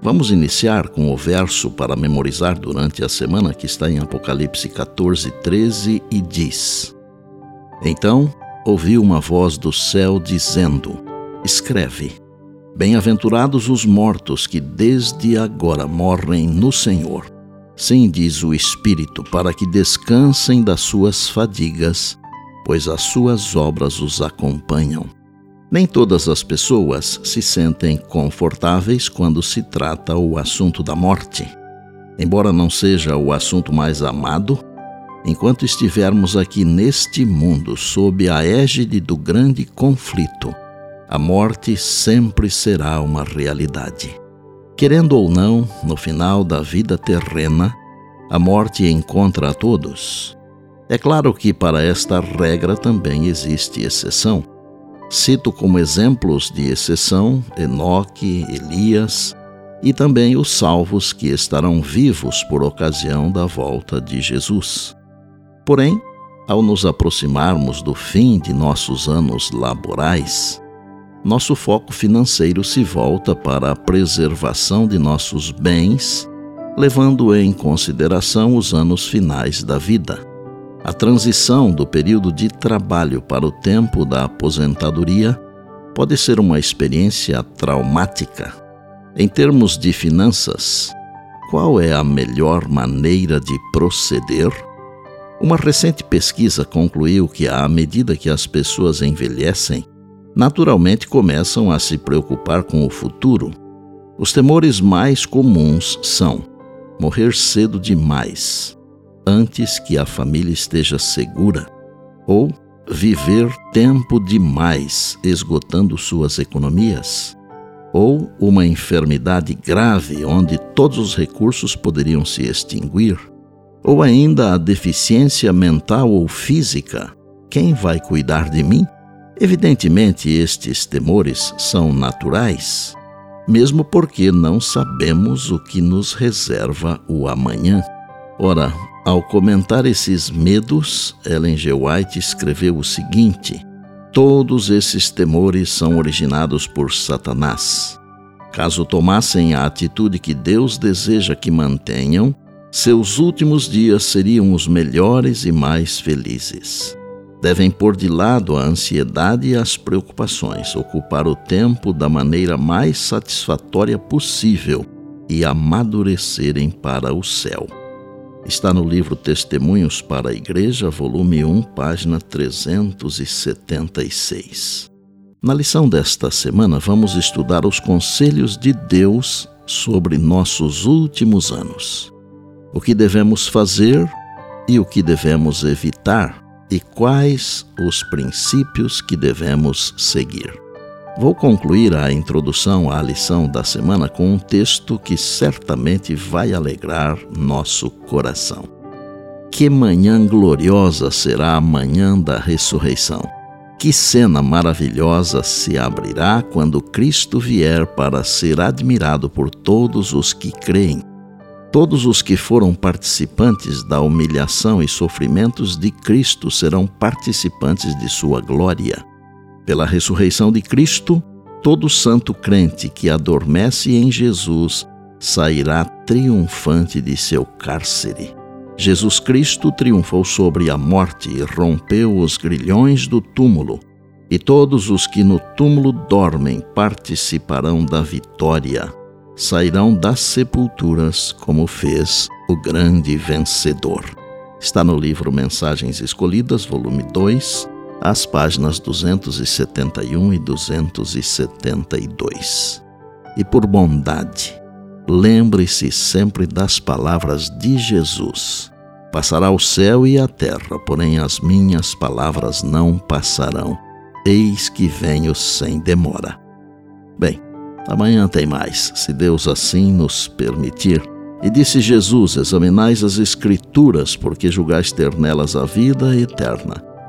Vamos iniciar com o verso para memorizar durante a semana que está em Apocalipse 14, 13 e diz: Então ouvi uma voz do céu dizendo: Escreve: Bem-aventurados os mortos que desde agora morrem no Senhor. Sim, diz o Espírito, para que descansem das suas fadigas, pois as suas obras os acompanham. Nem todas as pessoas se sentem confortáveis quando se trata o assunto da morte. Embora não seja o assunto mais amado, enquanto estivermos aqui neste mundo sob a égide do grande conflito, a morte sempre será uma realidade. Querendo ou não, no final da vida terrena, a morte encontra a todos. É claro que para esta regra também existe exceção Cito como exemplos de exceção Enoque, Elias e também os salvos que estarão vivos por ocasião da volta de Jesus. Porém, ao nos aproximarmos do fim de nossos anos laborais, nosso foco financeiro se volta para a preservação de nossos bens, levando em consideração os anos finais da vida. A transição do período de trabalho para o tempo da aposentadoria pode ser uma experiência traumática. Em termos de finanças, qual é a melhor maneira de proceder? Uma recente pesquisa concluiu que, à medida que as pessoas envelhecem, naturalmente começam a se preocupar com o futuro. Os temores mais comuns são morrer cedo demais, antes que a família esteja segura, ou viver tempo demais esgotando suas economias, ou uma enfermidade grave onde todos os recursos poderiam se extinguir, ou ainda a deficiência mental ou física. Quem vai cuidar de mim? Evidentemente, estes temores são naturais, mesmo porque não sabemos o que nos reserva o amanhã. Ora, ao comentar esses medos, Ellen G. White escreveu o seguinte: Todos esses temores são originados por Satanás. Caso tomassem a atitude que Deus deseja que mantenham, seus últimos dias seriam os melhores e mais felizes. Devem pôr de lado a ansiedade e as preocupações, ocupar o tempo da maneira mais satisfatória possível e amadurecerem para o céu. Está no livro Testemunhos para a Igreja, volume 1, página 376. Na lição desta semana, vamos estudar os conselhos de Deus sobre nossos últimos anos. O que devemos fazer e o que devemos evitar, e quais os princípios que devemos seguir. Vou concluir a introdução à lição da semana com um texto que certamente vai alegrar nosso coração. Que manhã gloriosa será a manhã da ressurreição! Que cena maravilhosa se abrirá quando Cristo vier para ser admirado por todos os que creem. Todos os que foram participantes da humilhação e sofrimentos de Cristo serão participantes de sua glória. Pela ressurreição de Cristo, todo santo crente que adormece em Jesus sairá triunfante de seu cárcere. Jesus Cristo triunfou sobre a morte e rompeu os grilhões do túmulo, e todos os que no túmulo dormem participarão da vitória. Sairão das sepulturas como fez o grande vencedor. Está no livro Mensagens Escolhidas, volume 2, às páginas 271 e 272. E por bondade, lembre-se sempre das palavras de Jesus. Passará o céu e a terra, porém as minhas palavras não passarão. Eis que venho sem demora. Bem, amanhã tem mais, se Deus assim nos permitir. E disse Jesus: Examinais as Escrituras, porque julgais ter nelas a vida eterna.